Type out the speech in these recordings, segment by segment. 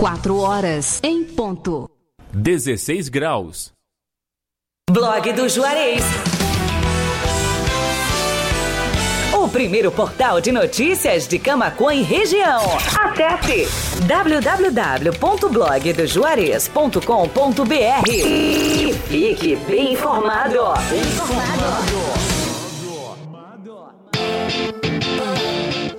4 horas em ponto. 16 graus. Blog do Juarez. O primeiro portal de notícias de Camacuã e região. Acesse www.blogdojuarez.com.br e fique bem informado. Bem informado.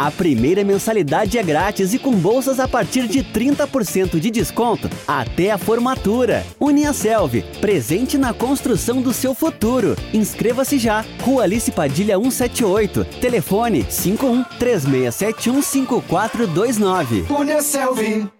a primeira mensalidade é grátis e com bolsas a partir de 30% de desconto até a formatura. Uniaselv, presente na construção do seu futuro. Inscreva-se já. Rua Alice Padilha 178. Telefone 51 3671 5429. Uniaselv.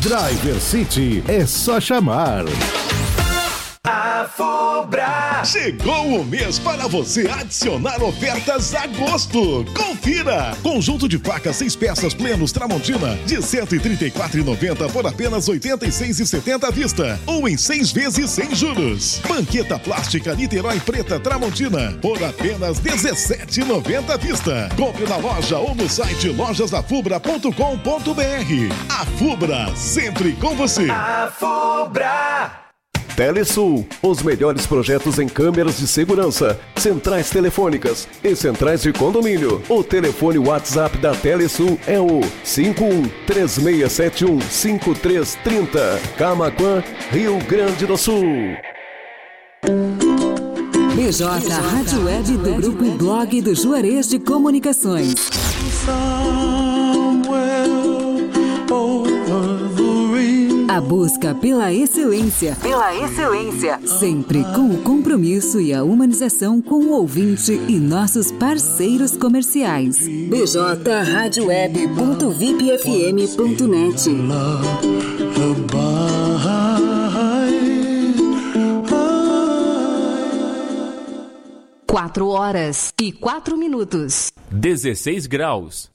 Driver City é só chamar. A Fubra! Chegou o mês para você adicionar ofertas a gosto. Confira! Conjunto de facas seis peças plenos Tramontina de 134,90 por apenas 86,70 à vista ou em seis vezes sem juros. Banqueta plástica Niterói Preta Tramontina por apenas 17,90 à vista. Compre na loja ou no site lojasdafubra.com.br. A Fubra sempre com você. A Fubra! Telesul, os melhores projetos em câmeras de segurança, centrais telefônicas e centrais de condomínio. O telefone WhatsApp da Telesul é o 5136715330, Camaquã, Rio Grande do Sul. BJ Rádio Web do Grupo Blog do Juarez de Comunicações. A busca pela excelência. Pela excelência. Sempre com o compromisso e a humanização com o ouvinte e nossos parceiros comerciais. bjradioweb.vipfm.net Quatro horas e quatro minutos. 16 graus.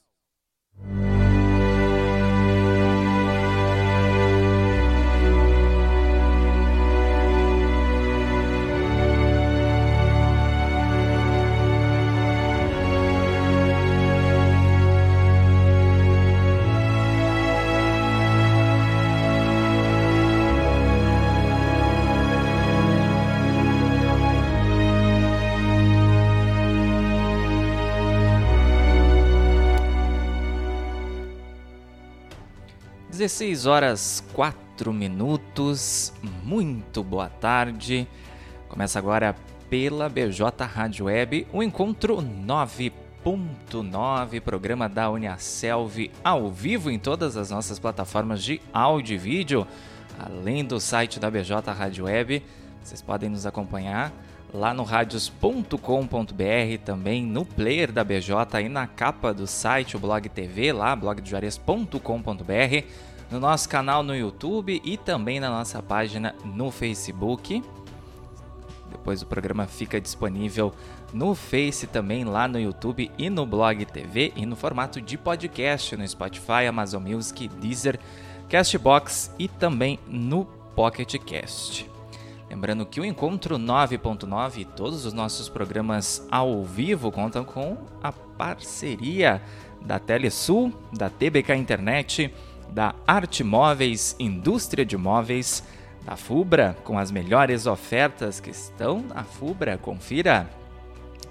Dezesseis horas quatro minutos. Muito boa tarde. Começa agora pela BJ Rádio Web, o encontro 9.9, programa da Uniaselv ao vivo em todas as nossas plataformas de áudio e vídeo, além do site da BJ Rádio Web. Vocês podem nos acompanhar lá no radios.com.br, também no player da BJ e na capa do site, o Blog TV, lá, blogdojuarez.com.br, no nosso canal no YouTube e também na nossa página no Facebook. Depois o programa fica disponível no Face também, lá no YouTube e no Blog TV e no formato de podcast no Spotify, Amazon Music, Deezer, Castbox e também no Pocket Cast. Lembrando que o Encontro 9.9 e todos os nossos programas ao vivo contam com a parceria da Telesul, da TBK Internet, da Arte Móveis, Indústria de Móveis, da Fubra, com as melhores ofertas que estão na Fubra. Confira!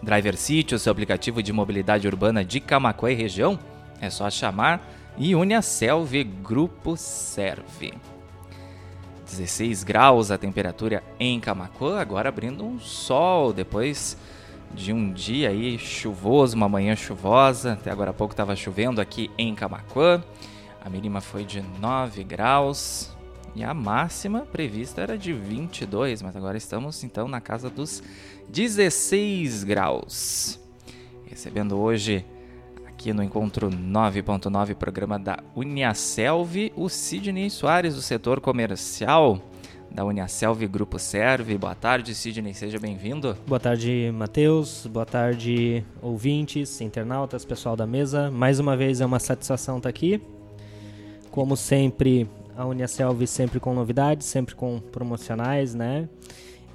Driver City, o seu aplicativo de mobilidade urbana de Camacuã e região, é só chamar e une a Selve Grupo Serve. 16 graus a temperatura em Camacuã, agora abrindo um sol depois de um dia aí chuvoso, uma manhã chuvosa, até agora há pouco estava chovendo aqui em Camacuã. A mínima foi de 9 graus e a máxima prevista era de 22, mas agora estamos então na casa dos 16 graus. Recebendo hoje aqui no encontro 9.9, programa da Uniaselv, o Sidney Soares, do setor comercial da Uniaselv Grupo Serve. Boa tarde, Sidney, seja bem-vindo. Boa tarde, Matheus. Boa tarde, ouvintes, internautas, pessoal da mesa. Mais uma vez é uma satisfação estar aqui. Como sempre, a Uniaselv sempre com novidades, sempre com promocionais, né?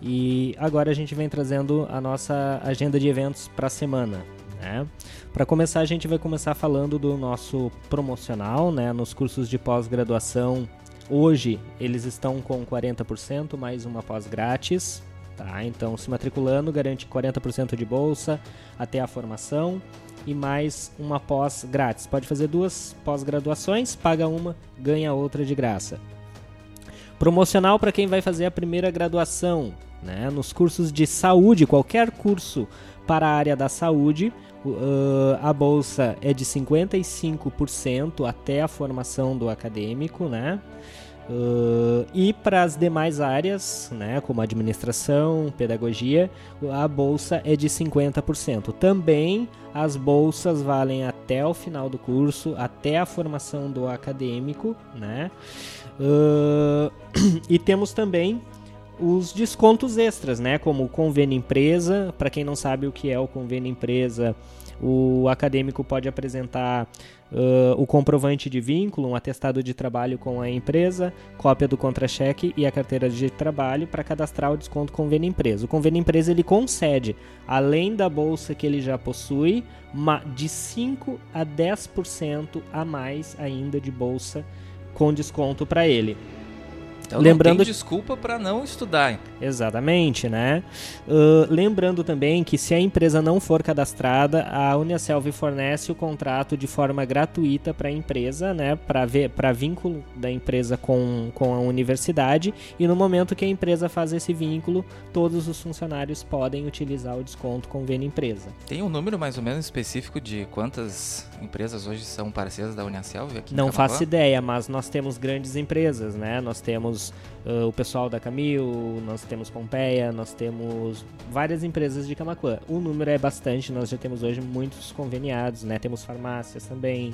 E agora a gente vem trazendo a nossa agenda de eventos para a semana. Né? Para começar, a gente vai começar falando do nosso promocional, né? Nos cursos de pós-graduação, hoje eles estão com 40% mais uma pós grátis, tá? Então, se matriculando, garante 40% de bolsa até a formação e mais uma pós grátis. Pode fazer duas pós-graduações, paga uma, ganha outra de graça. Promocional para quem vai fazer a primeira graduação, né? Nos cursos de saúde, qualquer curso para a área da saúde, Uh, a bolsa é de 55% até a formação do acadêmico, né? Uh, e para as demais áreas, né, como administração, pedagogia, a bolsa é de 50%. Também as bolsas valem até o final do curso, até a formação do acadêmico, né? Uh, e temos também os descontos extras, né? Como o convênio empresa. Para quem não sabe o que é o convênio empresa, o acadêmico pode apresentar uh, o comprovante de vínculo, um atestado de trabalho com a empresa, cópia do contra-cheque e a carteira de trabalho para cadastrar o desconto convênio empresa. O convênio empresa ele concede, além da bolsa que ele já possui, de 5 a 10% a mais ainda de bolsa com desconto para ele. Então lembrando não tem desculpa para não estudar. Exatamente, né? Uh, lembrando também que se a empresa não for cadastrada, a Uniaselv fornece o contrato de forma gratuita para a empresa, né? Para vínculo da empresa com, com a universidade. E no momento que a empresa faz esse vínculo, todos os funcionários podem utilizar o desconto convênio empresa. Tem um número mais ou menos específico de quantas empresas hoje são parceiras da Uniaselv aqui Não faço ideia, mas nós temos grandes empresas, né? Nós temos uh, o pessoal da Camil, nós temos Pompeia, nós temos várias empresas de Camacuã. O número é bastante, nós já temos hoje muitos conveniados, né? Temos farmácias também.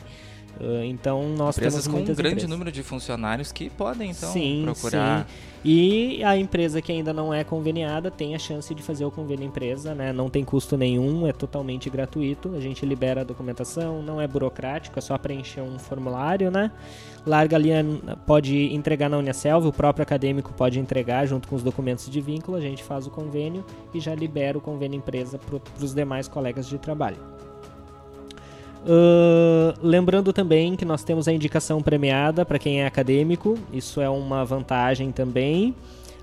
Uh, então nós Empresas temos com um grande empresas. número de funcionários que podem então sim, procurar. Sim. E a empresa que ainda não é conveniada tem a chance de fazer o convênio empresa, né? Não tem custo nenhum, é totalmente gratuito. A gente libera a documentação, não é burocrático, é só preencher um formulário, né? Larga ali, pode entregar na Unicelv, o próprio acadêmico pode entregar junto com os documentos de vínculo, a gente faz o convênio e já libera o convênio empresa para os demais colegas de trabalho. Uh, lembrando também que nós temos a indicação premiada para quem é acadêmico, isso é uma vantagem também.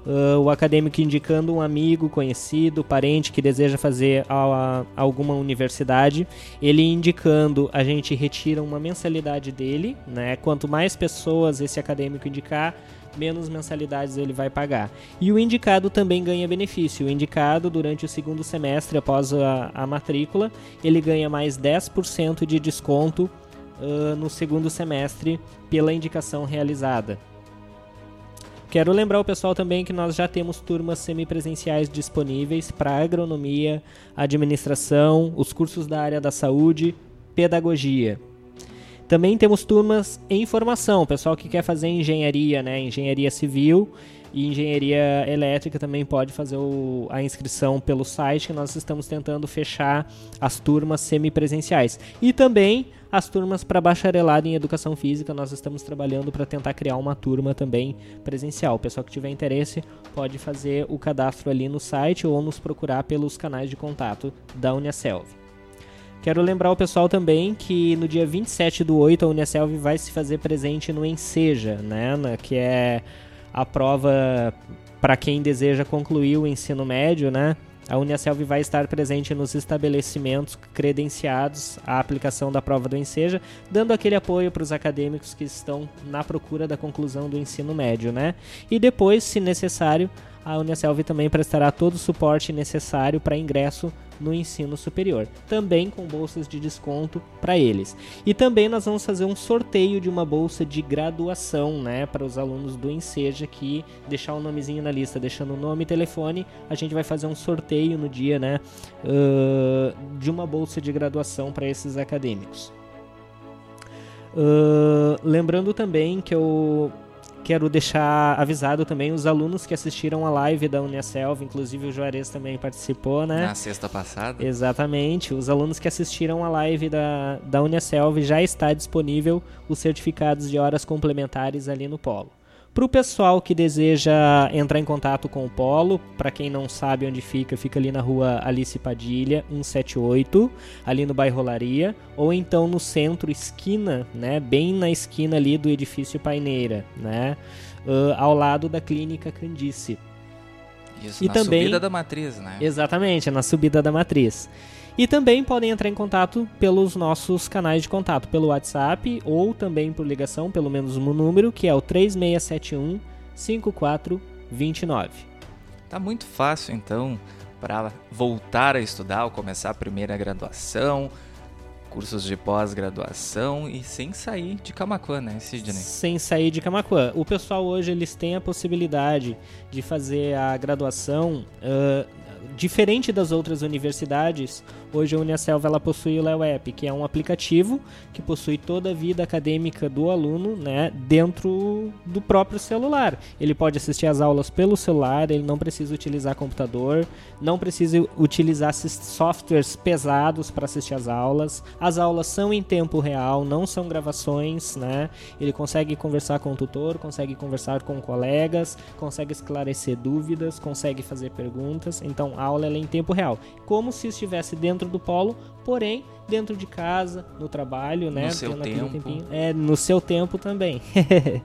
Uh, o acadêmico indicando um amigo, conhecido, parente que deseja fazer a, a, alguma universidade, ele indicando, a gente retira uma mensalidade dele, né? Quanto mais pessoas esse acadêmico indicar, menos mensalidades ele vai pagar. E o indicado também ganha benefício. O indicado, durante o segundo semestre, após a, a matrícula, ele ganha mais 10% de desconto uh, no segundo semestre pela indicação realizada. Quero lembrar o pessoal também que nós já temos turmas semipresenciais disponíveis para agronomia, administração, os cursos da área da saúde, pedagogia. Também temos turmas em formação, pessoal que quer fazer engenharia, né, engenharia civil e engenharia elétrica também pode fazer o, a inscrição pelo site, que nós estamos tentando fechar as turmas semipresenciais. E também as turmas para bacharelado em educação física, nós estamos trabalhando para tentar criar uma turma também presencial. O pessoal que tiver interesse pode fazer o cadastro ali no site ou nos procurar pelos canais de contato da Uniaselv. Quero lembrar o pessoal também que no dia 27 do 8 a Uniaselv vai se fazer presente no Enseja, né, que é a prova para quem deseja concluir o ensino médio, né? A Uniaselv vai estar presente nos estabelecimentos credenciados à aplicação da prova do Enseja, dando aquele apoio para os acadêmicos que estão na procura da conclusão do ensino médio, né? E depois, se necessário, a Uniaselv também prestará todo o suporte necessário para ingresso no ensino superior, também com bolsas de desconto para eles. E também nós vamos fazer um sorteio de uma bolsa de graduação, né, para os alunos do Enseja aqui, deixar o um nomezinho na lista, deixando o nome e telefone, a gente vai fazer um sorteio no dia, né, uh, de uma bolsa de graduação para esses acadêmicos. Uh, lembrando também que eu quero deixar avisado também os alunos que assistiram a live da Uniaselv, inclusive o Juarez também participou, né? Na sexta passada. Exatamente. Os alunos que assistiram a live da, da Uniaselv já está disponível os certificados de horas complementares ali no Polo. Para o pessoal que deseja entrar em contato com o Polo, para quem não sabe onde fica, fica ali na rua Alice Padilha, 178, ali no bairro Laria, ou então no centro, esquina, né, bem na esquina ali do edifício Paineira, né, uh, ao lado da clínica Candice. Isso, e na também, subida da matriz, né? Exatamente, na subida da matriz. E também podem entrar em contato pelos nossos canais de contato, pelo WhatsApp ou também por ligação, pelo menos um número, que é o 3671 5429. Tá muito fácil então para voltar a estudar ou começar a primeira graduação, cursos de pós-graduação e sem sair de Camacuã, né, Sidney? Sem sair de Camacuã. O pessoal hoje eles têm a possibilidade de fazer a graduação uh, diferente das outras universidades, hoje a Uniaselv ela possui o LeoApp, que é um aplicativo que possui toda a vida acadêmica do aluno né, dentro do próprio celular. Ele pode assistir às aulas pelo celular, ele não precisa utilizar computador, não precisa utilizar softwares pesados para assistir às aulas. As aulas são em tempo real, não são gravações, né? Ele consegue conversar com o tutor, consegue conversar com colegas, consegue esclarecer dúvidas, consegue fazer perguntas. Então a aula é em tempo real, como se estivesse dentro do polo, porém dentro de casa, no trabalho, né? No seu tempo. É, no seu tempo também.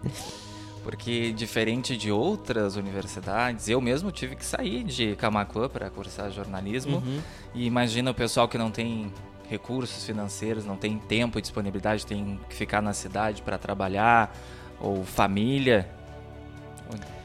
Porque diferente de outras universidades, eu mesmo tive que sair de Camacuã para cursar jornalismo. Uhum. E imagina o pessoal que não tem recursos financeiros, não tem tempo e disponibilidade, tem que ficar na cidade para trabalhar, ou família.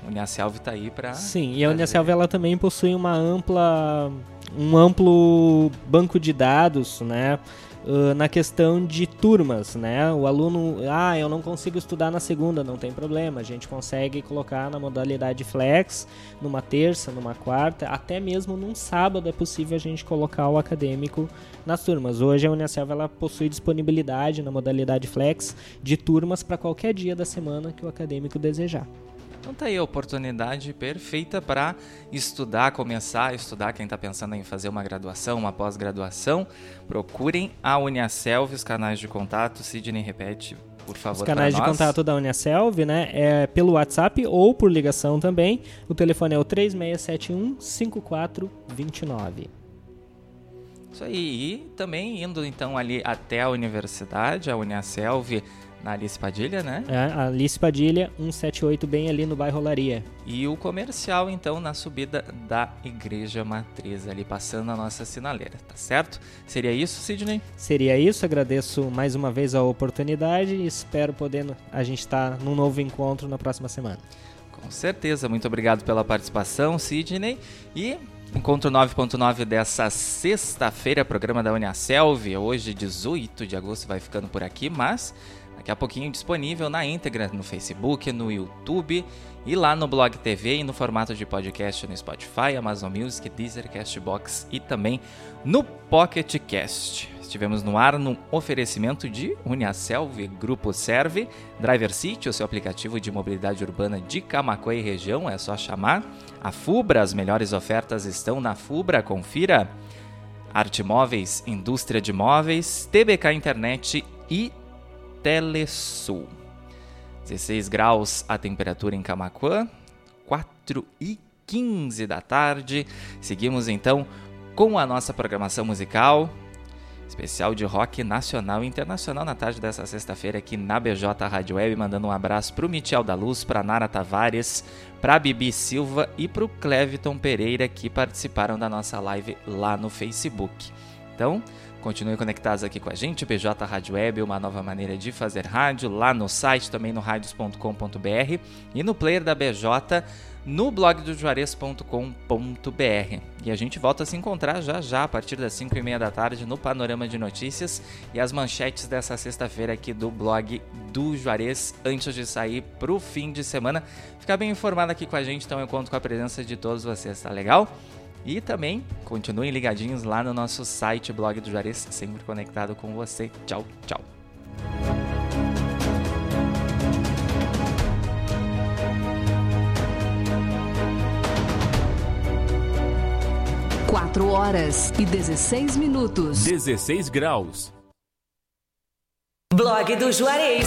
A Uniaselv está aí para. Sim, e a Uniaselv ela também possui uma ampla, um amplo banco de dados, né? Uh, na questão de turmas, né? O aluno, ah, eu não consigo estudar na segunda, não tem problema, a gente consegue colocar na modalidade flex, numa terça, numa quarta, até mesmo num sábado é possível a gente colocar o acadêmico nas turmas. Hoje a Uniaselv ela possui disponibilidade na modalidade flex de turmas para qualquer dia da semana que o acadêmico desejar. Então tá aí a oportunidade perfeita para estudar, começar a estudar. Quem está pensando em fazer uma graduação, uma pós-graduação, procurem a Uniaselv, os canais de contato. Sidney, repete, por favor. Os canais de contato da Uniaselv, né? É pelo WhatsApp ou por ligação também. O telefone é o 3671 5429. Isso aí, e também indo então ali até a universidade, a Uniaselv na Alice Padilha, né? É, Alice Padilha, 178, bem ali no bairro Laria. E o comercial, então, na subida da Igreja Matriz, ali passando a nossa sinaleira, tá certo? Seria isso, Sidney? Seria isso, agradeço mais uma vez a oportunidade e espero poder a gente estar tá num novo encontro na próxima semana. Com certeza, muito obrigado pela participação, Sidney. E Encontro 9.9 dessa sexta-feira, programa da Uniaselv. Hoje, 18 de agosto, vai ficando por aqui, mas Daqui a pouquinho disponível na íntegra no Facebook, no YouTube e lá no Blog TV e no formato de podcast no Spotify, Amazon Music, Deezer, Castbox e também no Pocket Cast. Estivemos no ar no oferecimento de Uniaselv, Grupo Serve, Driver City, o seu aplicativo de mobilidade urbana de Camacuã e região, é só chamar. A Fubra, as melhores ofertas estão na Fubra, confira. Arte Móveis, Indústria de Móveis, TBK Internet e Telesul. 16 graus a temperatura em Camacuã, 4 e 15 da tarde. Seguimos então com a nossa programação musical. Especial de rock nacional e internacional na tarde dessa sexta-feira aqui na BJ Rádio Web, mandando um abraço pro Michel da Luz, pra Nara Tavares, pra Bibi Silva e pro Cleviton Pereira que participaram da nossa live lá no Facebook. Então, Continue conectados aqui com a gente, BJ Rádio Web, uma nova maneira de fazer rádio, lá no site, também no radios.com.br e no player da BJ no blog do juarez.com.br. E a gente volta a se encontrar já já, a partir das 5 e meia da tarde, no Panorama de Notícias e as manchetes dessa sexta-feira aqui do blog do Juarez, antes de sair para o fim de semana. Ficar bem informado aqui com a gente, então eu conto com a presença de todos vocês, tá legal? E também continuem ligadinhos lá no nosso site, blog do Juarez, sempre conectado com você. Tchau, tchau. Quatro horas e 16 minutos. 16 graus. Blog do Juarez.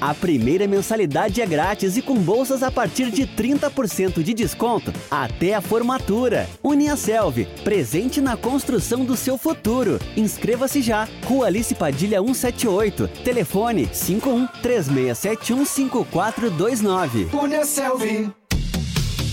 a primeira mensalidade é grátis e com bolsas a partir de 30% de desconto até a formatura. Uniaselv, presente na construção do seu futuro. Inscreva-se já. Rua Alice Padilha 178. Telefone 51 3671 5429. Uniaselv.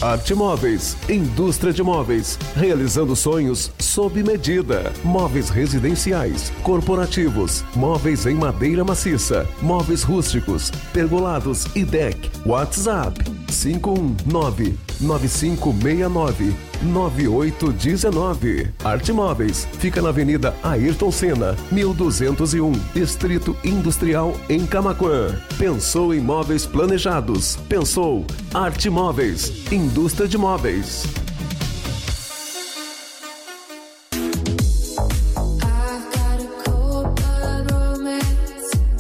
Arte Móveis, indústria de móveis, realizando sonhos sob medida. Móveis residenciais, corporativos, móveis em madeira maciça, móveis rústicos, pergolados e deck. WhatsApp 519 9569 9819. Arte Móveis fica na Avenida Ayrton Senna, 1201, Distrito Industrial em Camaquã. Pensou em móveis planejados? Pensou Arte Móveis, indústria de móveis.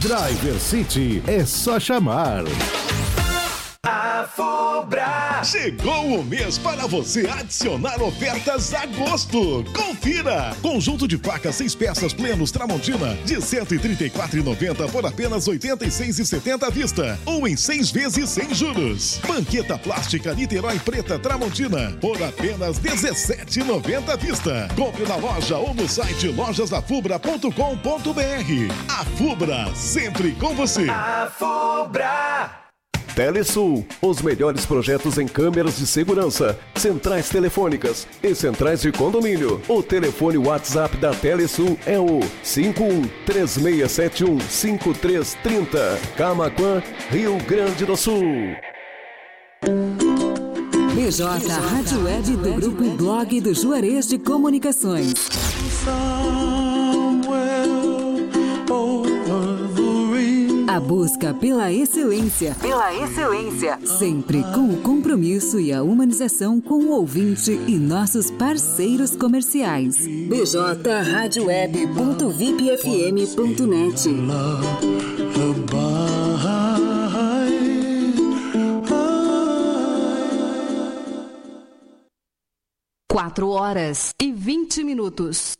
Driver City é só chamar. A Fubra! Chegou o mês para você adicionar ofertas a gosto. Confira! Conjunto de facas seis peças plenos Tramontina de 134,90 por apenas 86,70 à vista ou em seis vezes sem juros. Banqueta plástica Niterói Preta Tramontina por apenas 17,90 à vista. Compre na loja ou no site lojasdafubra.com.br. A Fubra, sempre com você. A Fubra! Telesul, os melhores projetos em câmeras de segurança, centrais telefônicas e centrais de condomínio. O telefone WhatsApp da Telesul é o 51 3671 5330. Camaquã, Rio Grande do Sul. BJ Rádio Web do Grupo Blog do Juarez de Comunicações. A busca pela excelência. Pela excelência. Sempre com o compromisso e a humanização com o ouvinte e nossos parceiros comerciais. bjradioweb.vipfm.net Quatro horas e vinte minutos.